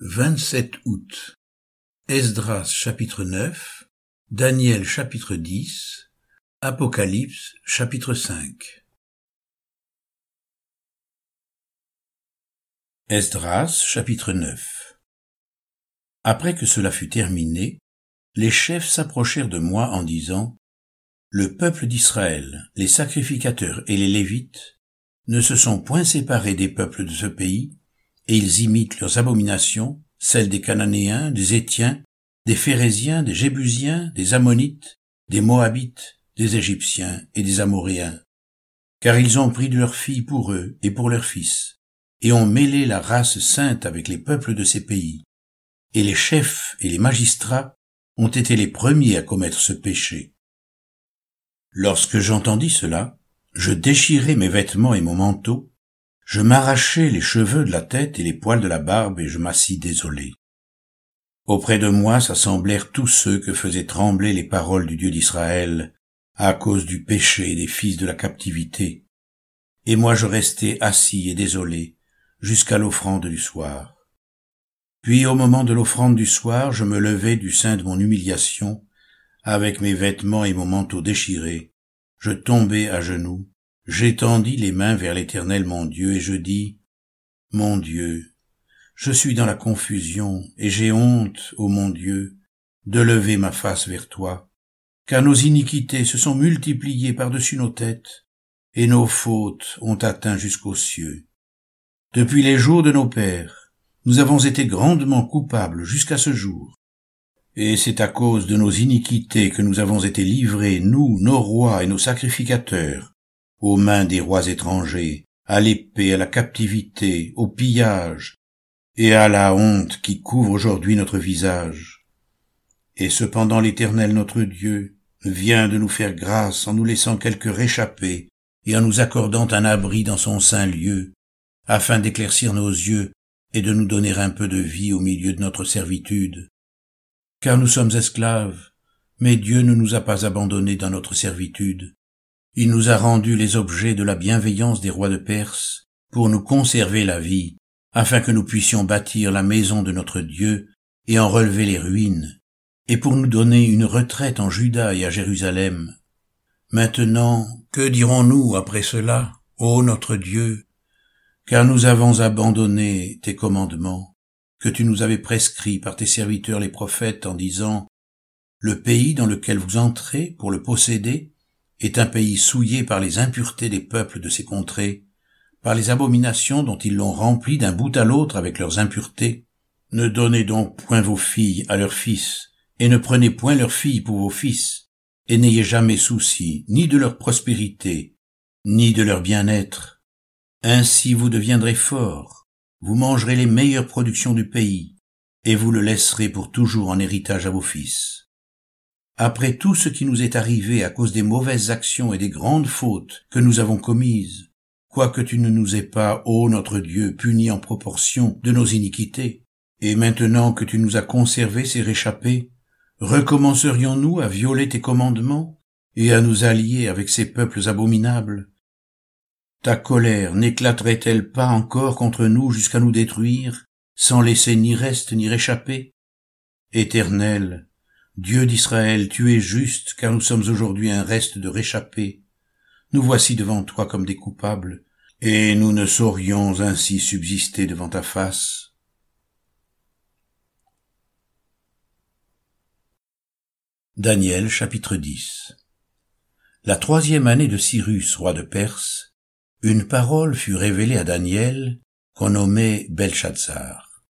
27 août. Esdras chapitre 9, Daniel chapitre 10, Apocalypse chapitre 5. Esdras chapitre 9 Après que cela fut terminé, les chefs s'approchèrent de moi en disant, Le peuple d'Israël, les sacrificateurs et les Lévites ne se sont point séparés des peuples de ce pays, et ils imitent leurs abominations, celles des Cananéens, des Étiens, des Phérésiens, des Jébusiens, des Ammonites, des Moabites, des Égyptiens et des Amoréens. Car ils ont pris de leurs filles pour eux et pour leurs fils, et ont mêlé la race sainte avec les peuples de ces pays. Et les chefs et les magistrats ont été les premiers à commettre ce péché. Lorsque j'entendis cela, je déchirai mes vêtements et mon manteau, je m'arrachai les cheveux de la tête et les poils de la barbe et je m'assis désolé. Auprès de moi s'assemblèrent tous ceux que faisaient trembler les paroles du Dieu d'Israël à cause du péché des fils de la captivité. Et moi je restai assis et désolé jusqu'à l'offrande du soir. Puis au moment de l'offrande du soir, je me levai du sein de mon humiliation, avec mes vêtements et mon manteau déchirés, je tombai à genoux, J'étendis les mains vers l'Éternel mon Dieu, et je dis, Mon Dieu, je suis dans la confusion, et j'ai honte, ô mon Dieu, de lever ma face vers toi, car nos iniquités se sont multipliées par-dessus nos têtes, et nos fautes ont atteint jusqu'aux cieux. Depuis les jours de nos pères, nous avons été grandement coupables jusqu'à ce jour. Et c'est à cause de nos iniquités que nous avons été livrés, nous, nos rois et nos sacrificateurs, aux mains des rois étrangers, à l'épée, à la captivité, au pillage, et à la honte qui couvre aujourd'hui notre visage. Et cependant l'Éternel notre Dieu vient de nous faire grâce en nous laissant quelques réchappés et en nous accordant un abri dans son saint lieu, afin d'éclaircir nos yeux et de nous donner un peu de vie au milieu de notre servitude. Car nous sommes esclaves, mais Dieu ne nous a pas abandonnés dans notre servitude. Il nous a rendus les objets de la bienveillance des rois de Perse pour nous conserver la vie, afin que nous puissions bâtir la maison de notre Dieu et en relever les ruines, et pour nous donner une retraite en Juda et à Jérusalem. Maintenant, que dirons-nous après cela, ô notre Dieu, car nous avons abandonné tes commandements, que tu nous avais prescrits par tes serviteurs les prophètes en disant, Le pays dans lequel vous entrez pour le posséder, est un pays souillé par les impuretés des peuples de ces contrées, par les abominations dont ils l'ont rempli d'un bout à l'autre avec leurs impuretés. Ne donnez donc point vos filles à leurs fils, et ne prenez point leurs filles pour vos fils, et n'ayez jamais souci ni de leur prospérité, ni de leur bien-être. Ainsi vous deviendrez forts, vous mangerez les meilleures productions du pays, et vous le laisserez pour toujours en héritage à vos fils. Après tout ce qui nous est arrivé à cause des mauvaises actions et des grandes fautes que nous avons commises, quoique tu ne nous aies pas, ô notre Dieu, punis en proportion de nos iniquités, et maintenant que tu nous as conservé ces réchappés, recommencerions-nous à violer tes commandements et à nous allier avec ces peuples abominables? Ta colère n'éclaterait-elle pas encore contre nous jusqu'à nous détruire, sans laisser ni reste ni réchappé Éternel, Dieu d'Israël, tu es juste, car nous sommes aujourd'hui un reste de réchappés. Nous voici devant toi comme des coupables, et nous ne saurions ainsi subsister devant ta face. Daniel chapitre 10 La troisième année de Cyrus, roi de Perse, une parole fut révélée à Daniel qu'on nommait Belshazzar.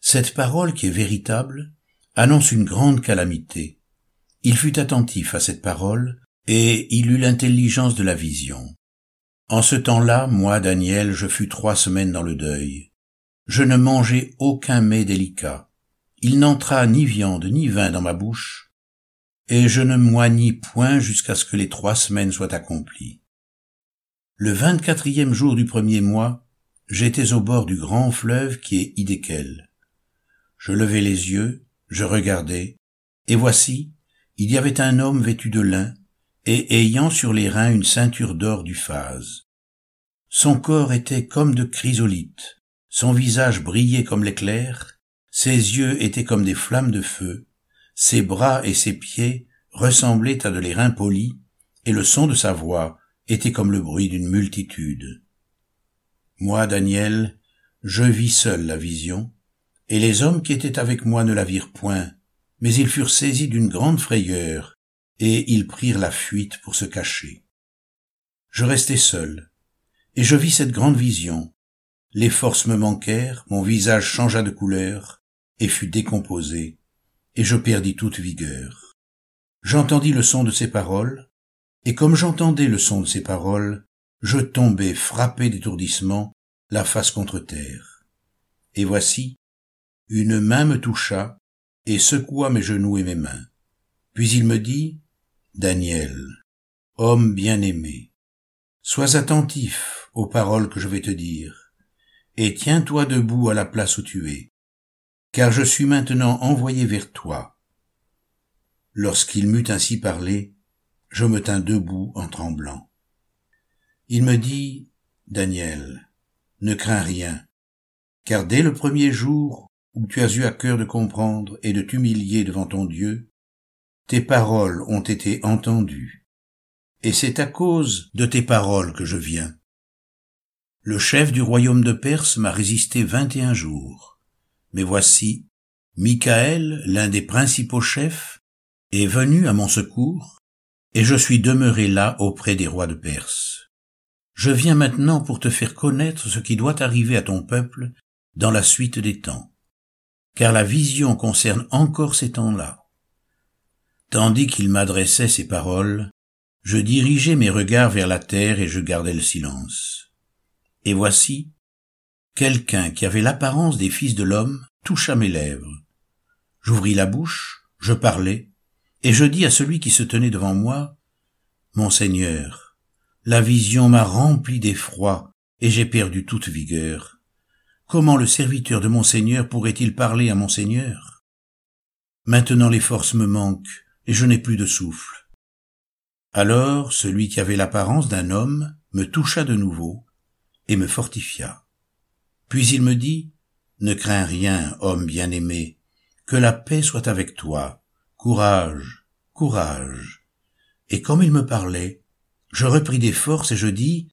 Cette parole qui est véritable annonce une grande calamité. Il fut attentif à cette parole, et il eut l'intelligence de la vision. En ce temps-là, moi, Daniel, je fus trois semaines dans le deuil. Je ne mangeai aucun mets délicat. Il n'entra ni viande ni vin dans ma bouche, et je ne moignis point jusqu'à ce que les trois semaines soient accomplies. Le vingt-quatrième jour du premier mois, j'étais au bord du grand fleuve qui est Idékel. Je levai les yeux, je regardai, et voici, il y avait un homme vêtu de lin, et ayant sur les reins une ceinture d'or du phase. Son corps était comme de chrysolite, son visage brillait comme l'éclair, Ses yeux étaient comme des flammes de feu, ses bras et ses pieds ressemblaient à de l'airain poli, et le son de sa voix était comme le bruit d'une multitude. Moi, Daniel, je vis seul la vision, et les hommes qui étaient avec moi ne la virent point, mais ils furent saisis d'une grande frayeur, et ils prirent la fuite pour se cacher. Je restai seul, et je vis cette grande vision. Les forces me manquèrent, mon visage changea de couleur, et fut décomposé, et je perdis toute vigueur. J'entendis le son de ses paroles, et comme j'entendais le son de ses paroles, je tombai frappé d'étourdissement, la face contre terre. Et voici, une main me toucha, et secoua mes genoux et mes mains. Puis il me dit, Daniel, homme bien-aimé, sois attentif aux paroles que je vais te dire, et tiens-toi debout à la place où tu es, car je suis maintenant envoyé vers toi. Lorsqu'il m'eut ainsi parlé, je me tins debout en tremblant. Il me dit, Daniel, ne crains rien, car dès le premier jour où tu as eu à cœur de comprendre et de t'humilier devant ton Dieu, tes paroles ont été entendues, et c'est à cause de tes paroles que je viens. Le chef du royaume de Perse m'a résisté vingt et un jours, mais voici, Michael, l'un des principaux chefs, est venu à mon secours, et je suis demeuré là auprès des rois de Perse. Je viens maintenant pour te faire connaître ce qui doit arriver à ton peuple dans la suite des temps, car la vision concerne encore ces temps-là. Tandis qu'il m'adressait ces paroles, je dirigeais mes regards vers la terre et je gardais le silence. Et voici, quelqu'un qui avait l'apparence des fils de l'homme toucha mes lèvres. J'ouvris la bouche, je parlais, et je dis à celui qui se tenait devant moi, Mon Seigneur, la vision m'a rempli d'effroi, et j'ai perdu toute vigueur. Comment le serviteur de mon Seigneur pourrait-il parler à mon Seigneur Maintenant les forces me manquent, et je n'ai plus de souffle. Alors celui qui avait l'apparence d'un homme me toucha de nouveau et me fortifia. Puis il me dit, Ne crains rien, homme bien-aimé, que la paix soit avec toi, courage, courage. Et comme il me parlait, je repris des forces et je dis,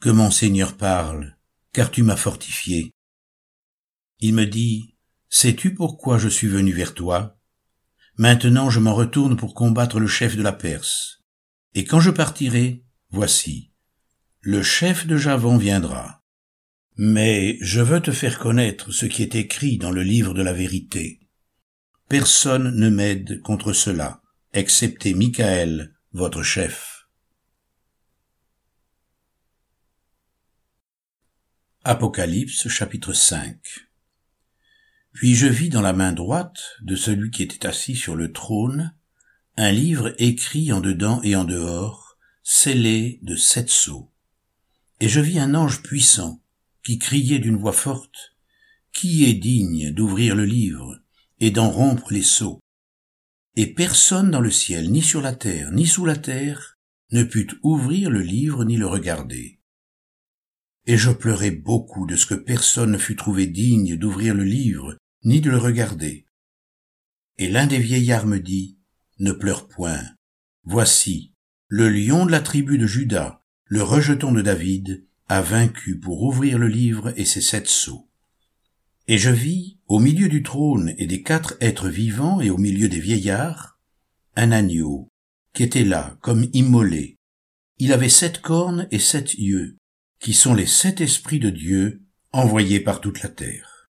Que mon Seigneur parle, car tu m'as fortifié. Il me dit, Sais-tu pourquoi je suis venu vers toi? Maintenant je m'en retourne pour combattre le chef de la Perse. Et quand je partirai, voici, le chef de Javon viendra. Mais je veux te faire connaître ce qui est écrit dans le livre de la vérité. Personne ne m'aide contre cela, excepté Michael, votre chef. Apocalypse chapitre 5 puis je vis dans la main droite de celui qui était assis sur le trône un livre écrit en dedans et en dehors, scellé de sept sceaux. Et je vis un ange puissant qui criait d'une voix forte, Qui est digne d'ouvrir le livre et d'en rompre les sceaux? Et personne dans le ciel, ni sur la terre, ni sous la terre, ne put ouvrir le livre ni le regarder. Et je pleurai beaucoup de ce que personne ne fut trouvé digne d'ouvrir le livre ni de le regarder. Et l'un des vieillards me dit, Ne pleure point. Voici, le lion de la tribu de Judas, le rejeton de David, a vaincu pour ouvrir le livre et ses sept sceaux. Et je vis, au milieu du trône et des quatre êtres vivants et au milieu des vieillards, un agneau, qui était là, comme immolé. Il avait sept cornes et sept yeux, qui sont les sept esprits de Dieu envoyés par toute la terre.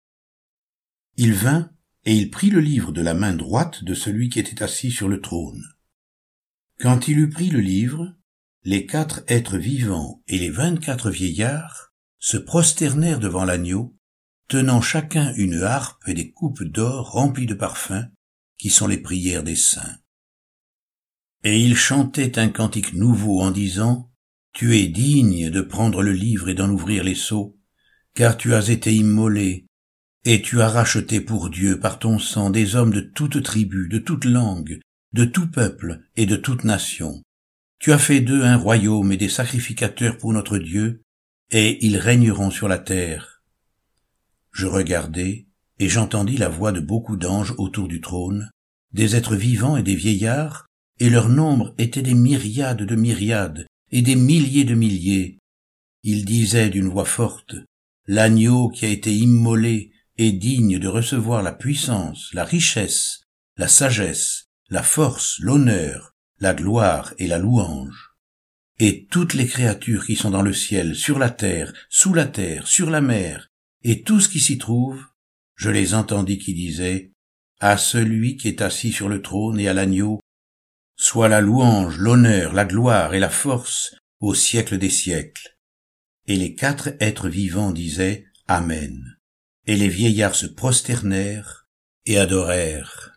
Il vint, et il prit le livre de la main droite de celui qui était assis sur le trône. Quand il eut pris le livre, les quatre êtres vivants et les vingt-quatre vieillards se prosternèrent devant l'agneau, tenant chacun une harpe et des coupes d'or remplies de parfums, qui sont les prières des saints. Et ils chantaient un cantique nouveau en disant, Tu es digne de prendre le livre et d'en ouvrir les sceaux, car tu as été immolé, et tu as racheté pour Dieu par ton sang des hommes de toute tribu, de toute langue, de tout peuple et de toute nation. Tu as fait d'eux un royaume et des sacrificateurs pour notre Dieu, et ils régneront sur la terre. Je regardai, Et j'entendis la voix de beaucoup d'anges autour du trône, des êtres vivants et des vieillards, et leur nombre était des myriades de myriades, et des milliers de milliers. Ils disaient d'une voix forte, L'agneau qui a été immolé est digne de recevoir la puissance, la richesse, la sagesse, la force, l'honneur, la gloire et la louange. Et toutes les créatures qui sont dans le ciel, sur la terre, sous la terre, sur la mer, et tout ce qui s'y trouve, je les entendis qui disaient, à celui qui est assis sur le trône et à l'agneau, soit la louange, l'honneur, la gloire et la force au siècle des siècles. Et les quatre êtres vivants disaient Amen. Et les vieillards se prosternèrent et adorèrent